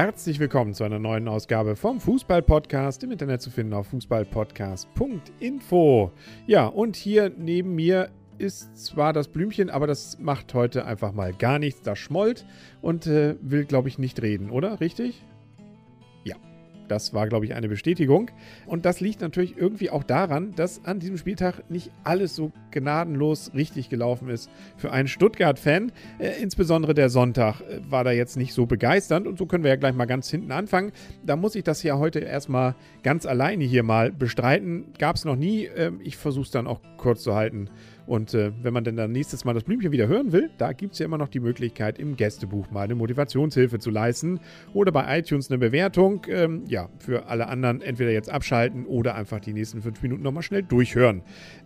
herzlich willkommen zu einer neuen Ausgabe vom Fußball-Podcast. Im Internet zu finden auf fußballpodcast.info. Ja, und hier neben mir ist zwar das Blümchen, aber das macht heute einfach mal gar nichts. Das schmollt und äh, will, glaube ich, nicht reden, oder? Richtig? Das war, glaube ich, eine Bestätigung. Und das liegt natürlich irgendwie auch daran, dass an diesem Spieltag nicht alles so gnadenlos richtig gelaufen ist für einen Stuttgart-Fan. Äh, insbesondere der Sonntag äh, war da jetzt nicht so begeisternd. Und so können wir ja gleich mal ganz hinten anfangen. Da muss ich das ja heute erstmal ganz alleine hier mal bestreiten. Gab es noch nie. Äh, ich versuche es dann auch kurz zu halten. Und äh, wenn man denn dann nächstes Mal das Blümchen wieder hören will, da gibt es ja immer noch die Möglichkeit, im Gästebuch mal eine Motivationshilfe zu leisten oder bei iTunes eine Bewertung. Ähm, ja, für alle anderen entweder jetzt abschalten oder einfach die nächsten fünf Minuten nochmal schnell durchhören.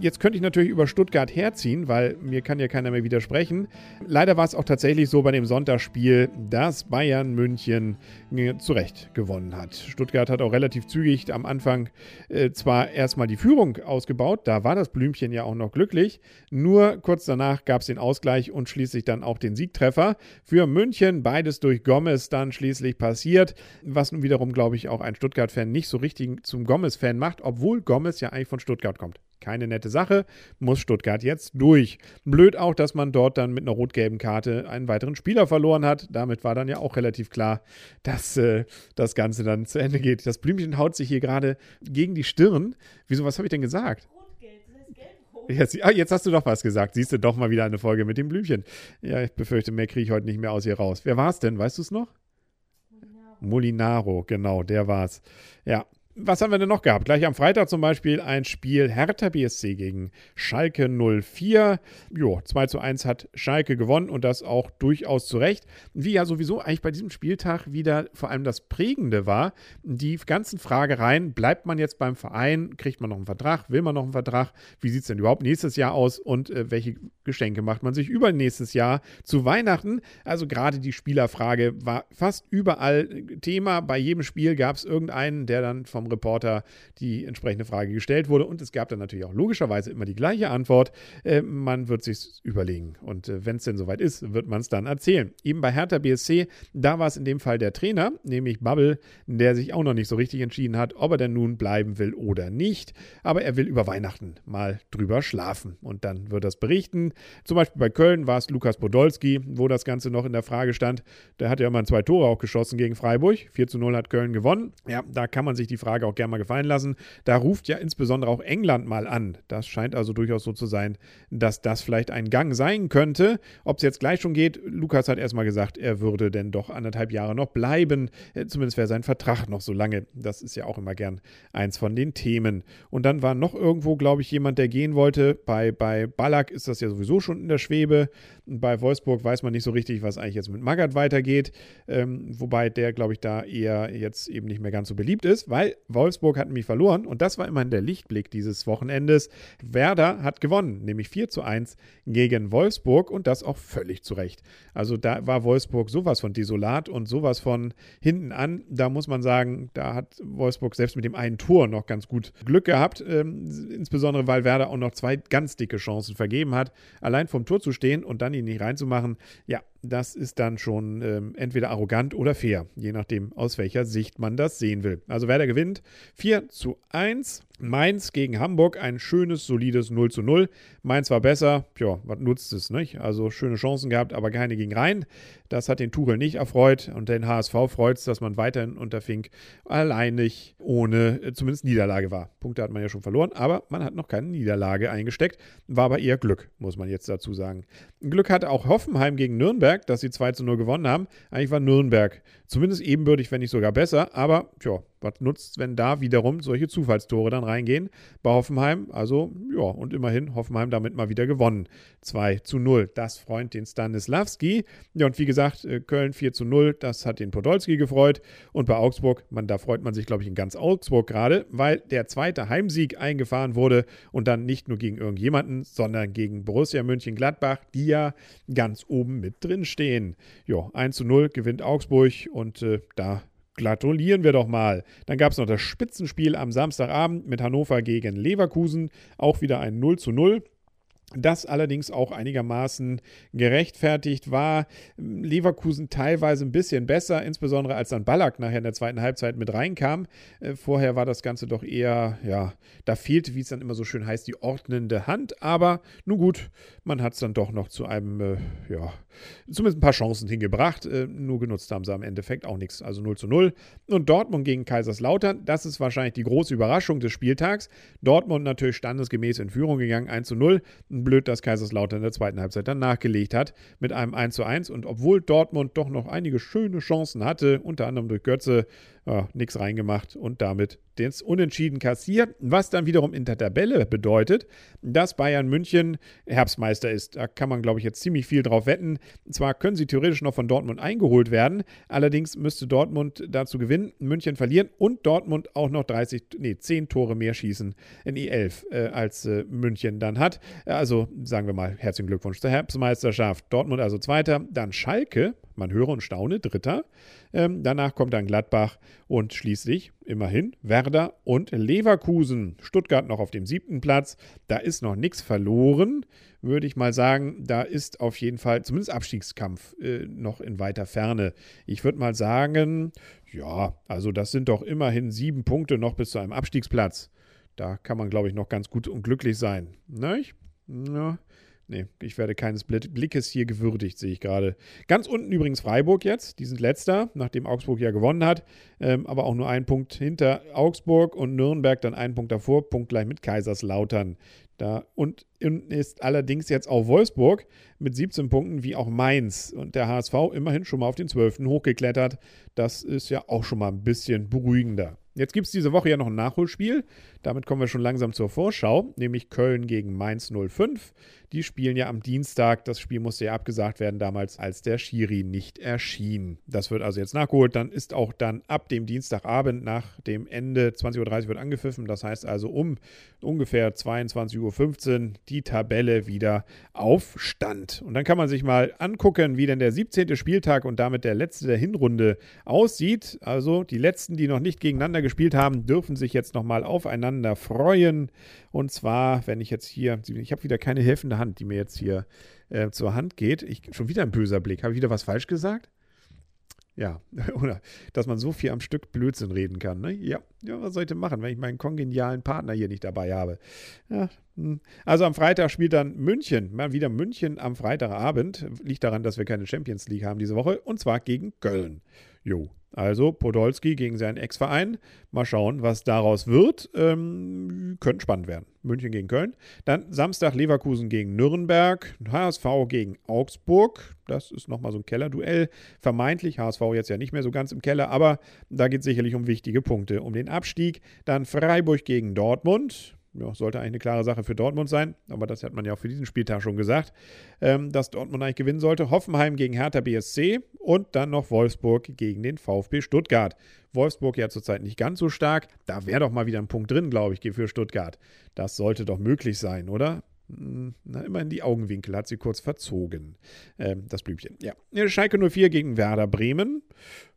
Jetzt könnte ich natürlich über Stuttgart herziehen, weil mir kann ja keiner mehr widersprechen. Leider war es auch tatsächlich so bei dem Sonntagsspiel, dass Bayern München äh, zu Recht gewonnen hat. Stuttgart hat auch relativ zügig am Anfang äh, zwar erstmal die Führung ausgebaut, da war das Blümchen ja auch noch glücklich, nur kurz danach gab es den Ausgleich und schließlich dann auch den Siegtreffer. Für München beides durch Gomez dann schließlich passiert, was nun wiederum, glaube ich, auch ein Stuttgart-Fan nicht so richtig zum Gomez-Fan macht, obwohl Gomez ja eigentlich von Stuttgart kommt. Keine nette Sache, muss Stuttgart jetzt durch. Blöd auch, dass man dort dann mit einer rot-gelben Karte einen weiteren Spieler verloren hat. Damit war dann ja auch relativ klar, dass äh, das Ganze dann zu Ende geht. Das Blümchen haut sich hier gerade gegen die Stirn. Wieso, was habe ich denn gesagt? Jetzt, ah, jetzt hast du doch was gesagt. Siehst du doch mal wieder eine Folge mit dem Blümchen. Ja, ich befürchte, mehr kriege ich heute nicht mehr aus ihr raus. Wer war es denn? Weißt du es noch? Molinaro. Molinaro, genau, der war es. Ja, was haben wir denn noch gehabt? Gleich am Freitag zum Beispiel ein Spiel Hertha BSC gegen Schalke 04. Jo, 2 zu 1 hat Schalke gewonnen und das auch durchaus zu Recht. Wie ja sowieso eigentlich bei diesem Spieltag wieder vor allem das Prägende war, die ganzen Fragereien, bleibt man jetzt beim Verein, kriegt man noch einen Vertrag, will man noch einen Vertrag, wie sieht es denn überhaupt nächstes Jahr aus und äh, welche Geschenke macht man sich über nächstes Jahr zu Weihnachten? Also gerade die Spielerfrage war fast überall Thema. Bei jedem Spiel gab es irgendeinen, der dann vom Reporter die entsprechende Frage gestellt wurde. Und es gab dann natürlich auch logischerweise immer die gleiche Antwort. Äh, man wird sich überlegen. Und äh, wenn es denn soweit ist, wird man es dann erzählen. Eben bei Hertha BSC, da war es in dem Fall der Trainer, nämlich Bubble, der sich auch noch nicht so richtig entschieden hat, ob er denn nun bleiben will oder nicht. Aber er will über Weihnachten mal drüber schlafen. Und dann wird das berichten. Zum Beispiel bei Köln war es Lukas Podolski, wo das Ganze noch in der Frage stand. Der hat ja mal zwei Tore auch geschossen gegen Freiburg. 4 zu 0 hat Köln gewonnen. Ja, da kann man sich die Frage Frage auch gerne mal gefallen lassen. Da ruft ja insbesondere auch England mal an. Das scheint also durchaus so zu sein, dass das vielleicht ein Gang sein könnte. Ob es jetzt gleich schon geht, Lukas hat erstmal gesagt, er würde denn doch anderthalb Jahre noch bleiben. Äh, zumindest wäre sein Vertrag noch so lange. Das ist ja auch immer gern eins von den Themen. Und dann war noch irgendwo, glaube ich, jemand, der gehen wollte. Bei, bei Ballack ist das ja sowieso schon in der Schwebe. Bei Wolfsburg weiß man nicht so richtig, was eigentlich jetzt mit Magath weitergeht. Ähm, wobei der, glaube ich, da eher jetzt eben nicht mehr ganz so beliebt ist, weil Wolfsburg hat nämlich verloren und das war immerhin der Lichtblick dieses Wochenendes. Werder hat gewonnen, nämlich 4 zu 1 gegen Wolfsburg und das auch völlig zu Recht. Also da war Wolfsburg sowas von desolat und sowas von hinten an. Da muss man sagen, da hat Wolfsburg selbst mit dem einen Tor noch ganz gut Glück gehabt, ähm, insbesondere weil Werder auch noch zwei ganz dicke Chancen vergeben hat, allein vom Tor zu stehen und dann ihn nicht reinzumachen. Ja, das ist dann schon ähm, entweder arrogant oder fair, je nachdem, aus welcher Sicht man das sehen will. Also Werder gewinnt 4 zu 1. Mainz gegen Hamburg, ein schönes, solides 0 zu 0. Mainz war besser, ja, was nutzt es, nicht? Also schöne Chancen gehabt, aber keine ging rein. Das hat den Tuchel nicht erfreut und den HSV freut es, dass man weiterhin unter Fink alleinig ohne äh, zumindest Niederlage war. Punkte hat man ja schon verloren, aber man hat noch keine Niederlage eingesteckt. War aber eher Glück, muss man jetzt dazu sagen. Glück hatte auch Hoffenheim gegen Nürnberg, dass sie 2 zu 0 gewonnen haben. Eigentlich war Nürnberg zumindest ebenbürtig, wenn nicht sogar besser, aber tja, was nutzt, wenn da wiederum solche Zufallstore dann reingehen bei Hoffenheim? Also, ja, und immerhin Hoffenheim damit mal wieder gewonnen. 2 zu 0. Das freut den Stanislawski. Ja, und wie gesagt, äh, Köln 4 zu 0. Das hat den Podolski gefreut. Und bei Augsburg, man, da freut man sich, glaube ich, in ganz Augsburg gerade, weil der zweite Heimsieg eingefahren wurde und dann nicht nur gegen irgendjemanden, sondern gegen Borussia Mönchengladbach, die ja ganz oben mit drin stehen. Ja, 1 zu 0 gewinnt Augsburg und äh, da gratulieren wir doch mal. Dann gab es noch das Spitzenspiel am Samstagabend mit Hannover gegen Leverkusen. Auch wieder ein 0 zu 0. das allerdings auch einigermaßen gerechtfertigt war. Leverkusen teilweise ein bisschen besser, insbesondere als dann Ballack nachher in der zweiten Halbzeit mit reinkam. Äh, vorher war das Ganze doch eher, ja, da fehlte, wie es dann immer so schön heißt, die ordnende Hand. Aber nun gut, man hat es dann doch noch zu einem, äh, ja, zumindest ein paar Chancen hingebracht. Äh, nur genutzt haben sie am Endeffekt auch nichts. Also 0 zu 0. Und Dortmund gegen Kaiserslautern, das ist wahrscheinlich die große Überraschung des Spieltags. Dortmund natürlich standesgemäß in Führung gegangen, 1 zu 0 blöd, dass Kaiserslautern in der zweiten Halbzeit dann nachgelegt hat mit einem 1 zu 1. Und obwohl Dortmund doch noch einige schöne Chancen hatte, unter anderem durch Götze, ja, nichts reingemacht und damit das Unentschieden kassiert, was dann wiederum in der Tabelle bedeutet, dass Bayern München Herbstmeister ist. Da kann man, glaube ich, jetzt ziemlich viel drauf wetten. Zwar können sie theoretisch noch von Dortmund eingeholt werden, allerdings müsste Dortmund dazu gewinnen, München verlieren und Dortmund auch noch 30, nee, 10 Tore mehr schießen in E11 äh, als äh, München dann hat. Also sagen wir mal, herzlichen Glückwunsch zur Herbstmeisterschaft. Dortmund also Zweiter, dann Schalke man höre und staune, Dritter. Ähm, danach kommt dann Gladbach und schließlich immerhin Werder und Leverkusen. Stuttgart noch auf dem siebten Platz. Da ist noch nichts verloren, würde ich mal sagen. Da ist auf jeden Fall zumindest Abstiegskampf äh, noch in weiter Ferne. Ich würde mal sagen, ja, also das sind doch immerhin sieben Punkte noch bis zu einem Abstiegsplatz. Da kann man, glaube ich, noch ganz gut und glücklich sein. Nicht? Ja. Nee, ich werde keines Blickes hier gewürdigt, sehe ich gerade. Ganz unten übrigens Freiburg jetzt. Die sind letzter, nachdem Augsburg ja gewonnen hat. Ähm, aber auch nur ein Punkt hinter Augsburg und Nürnberg dann einen Punkt davor, Punkt gleich mit Kaiserslautern. Da, und ist allerdings jetzt auch Wolfsburg mit 17 Punkten wie auch Mainz und der HSV immerhin schon mal auf den 12. hochgeklettert. Das ist ja auch schon mal ein bisschen beruhigender. Jetzt gibt es diese Woche ja noch ein Nachholspiel. Damit kommen wir schon langsam zur Vorschau, nämlich Köln gegen Mainz 05. Die spielen ja am Dienstag. Das Spiel musste ja abgesagt werden damals, als der Schiri nicht erschien. Das wird also jetzt nachgeholt. Dann ist auch dann ab dem Dienstagabend nach dem Ende 20.30 Uhr wird angepfiffen. Das heißt also um ungefähr 22.15 Uhr die Tabelle wieder auf Stand. Und dann kann man sich mal angucken, wie denn der 17. Spieltag und damit der letzte der Hinrunde aussieht. Also die letzten, die noch nicht gegeneinander gespielt haben, dürfen sich jetzt nochmal aufeinander freuen. Und zwar, wenn ich jetzt hier, ich habe wieder keine helfende Hand, die mir jetzt hier äh, zur Hand geht. Ich, schon wieder ein böser Blick. Habe ich wieder was falsch gesagt? Ja, oder dass man so viel am Stück Blödsinn reden kann. Ne? Ja, ja, was soll ich machen, wenn ich meinen kongenialen Partner hier nicht dabei habe? Ja, hm. also am Freitag spielt dann München, mal wieder München am Freitagabend. Liegt daran, dass wir keine Champions League haben diese Woche und zwar gegen Köln. Jo, also Podolski gegen seinen Ex-Verein. Mal schauen, was daraus wird. Ähm, könnte spannend werden. München gegen Köln. Dann Samstag Leverkusen gegen Nürnberg. HSV gegen Augsburg. Das ist nochmal so ein Kellerduell. Vermeintlich HSV jetzt ja nicht mehr so ganz im Keller, aber da geht es sicherlich um wichtige Punkte. Um den Abstieg. Dann Freiburg gegen Dortmund ja, sollte eigentlich eine klare Sache für Dortmund sein, aber das hat man ja auch für diesen Spieltag schon gesagt, ähm, dass Dortmund eigentlich gewinnen sollte. Hoffenheim gegen Hertha BSC und dann noch Wolfsburg gegen den VfB Stuttgart. Wolfsburg ja zurzeit nicht ganz so stark. Da wäre doch mal wieder ein Punkt drin, glaube ich, für Stuttgart. Das sollte doch möglich sein, oder? Hm, na, immerhin die Augenwinkel hat sie kurz verzogen. Ähm, das Blümchen. Ja. Schalke 04 gegen Werder Bremen.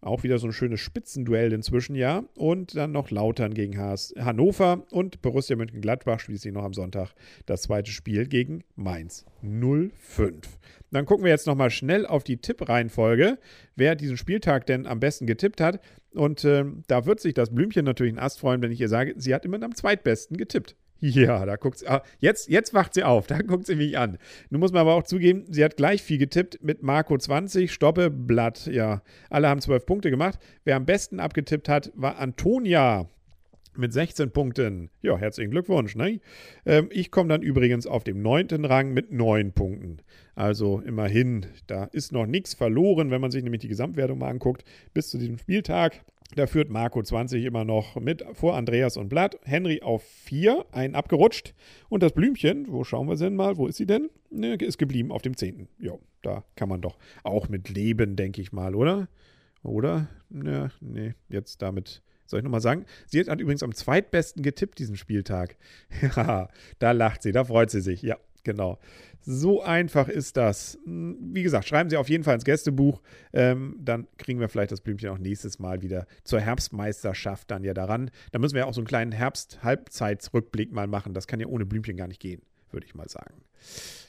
Auch wieder so ein schönes Spitzenduell inzwischen, ja. Und dann noch Lautern gegen HS Hannover und Borussia Mönchengladbach schließlich noch am Sonntag das zweite Spiel gegen Mainz 05. Dann gucken wir jetzt nochmal schnell auf die Tippreihenfolge, wer diesen Spieltag denn am besten getippt hat. Und äh, da wird sich das Blümchen natürlich ein Ast freuen, wenn ich ihr sage, sie hat immer am zweitbesten getippt. Ja, da guckt sie. Ah, jetzt, jetzt wacht sie auf, da guckt sie mich an. Nun muss man aber auch zugeben, sie hat gleich viel getippt mit Marco 20, Stoppe, Blatt. Ja, alle haben 12 Punkte gemacht. Wer am besten abgetippt hat, war Antonia mit 16 Punkten. Ja, herzlichen Glückwunsch. Ne? Ähm, ich komme dann übrigens auf dem neunten Rang mit 9 Punkten. Also immerhin, da ist noch nichts verloren, wenn man sich nämlich die Gesamtwertung mal anguckt. Bis zu diesem Spieltag da führt Marco 20 immer noch mit vor Andreas und Blatt. Henry auf 4, ein abgerutscht. Und das Blümchen, wo schauen wir denn mal? Wo ist sie denn? Ne, ist geblieben auf dem 10. Ja, da kann man doch auch mit leben, denke ich mal, oder? Oder? Ja, nee, jetzt damit. Soll ich nochmal sagen? Sie hat übrigens am zweitbesten getippt diesen Spieltag. Ja, da lacht sie, da freut sie sich. Ja, Genau. So einfach ist das. Hm, wie gesagt, schreiben Sie auf jeden Fall ins Gästebuch. Ähm, dann kriegen wir vielleicht das Blümchen auch nächstes Mal wieder zur Herbstmeisterschaft dann ja daran. Da müssen wir ja auch so einen kleinen Herbst-Halbzeitsrückblick mal machen. Das kann ja ohne Blümchen gar nicht gehen. würde ich mal sagen.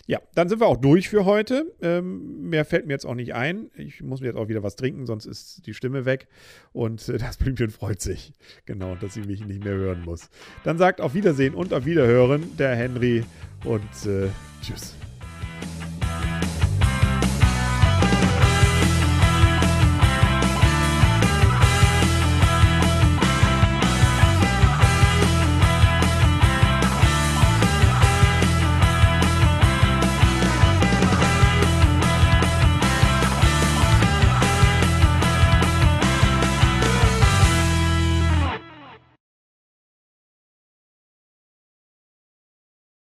Ja, dann sind wir auch durch für heute. Ähm, mehr fällt mir jetzt auch nicht ein. Ich muss mir jetzt auch wieder was trinken, sonst ist die Stimme weg. Und äh, das Blümchen freut sich. Genau, dass sie mich nicht mehr hören muss. Dann sagt auf Wiedersehen und auf Wiederhören der Henry und äh, tschüss.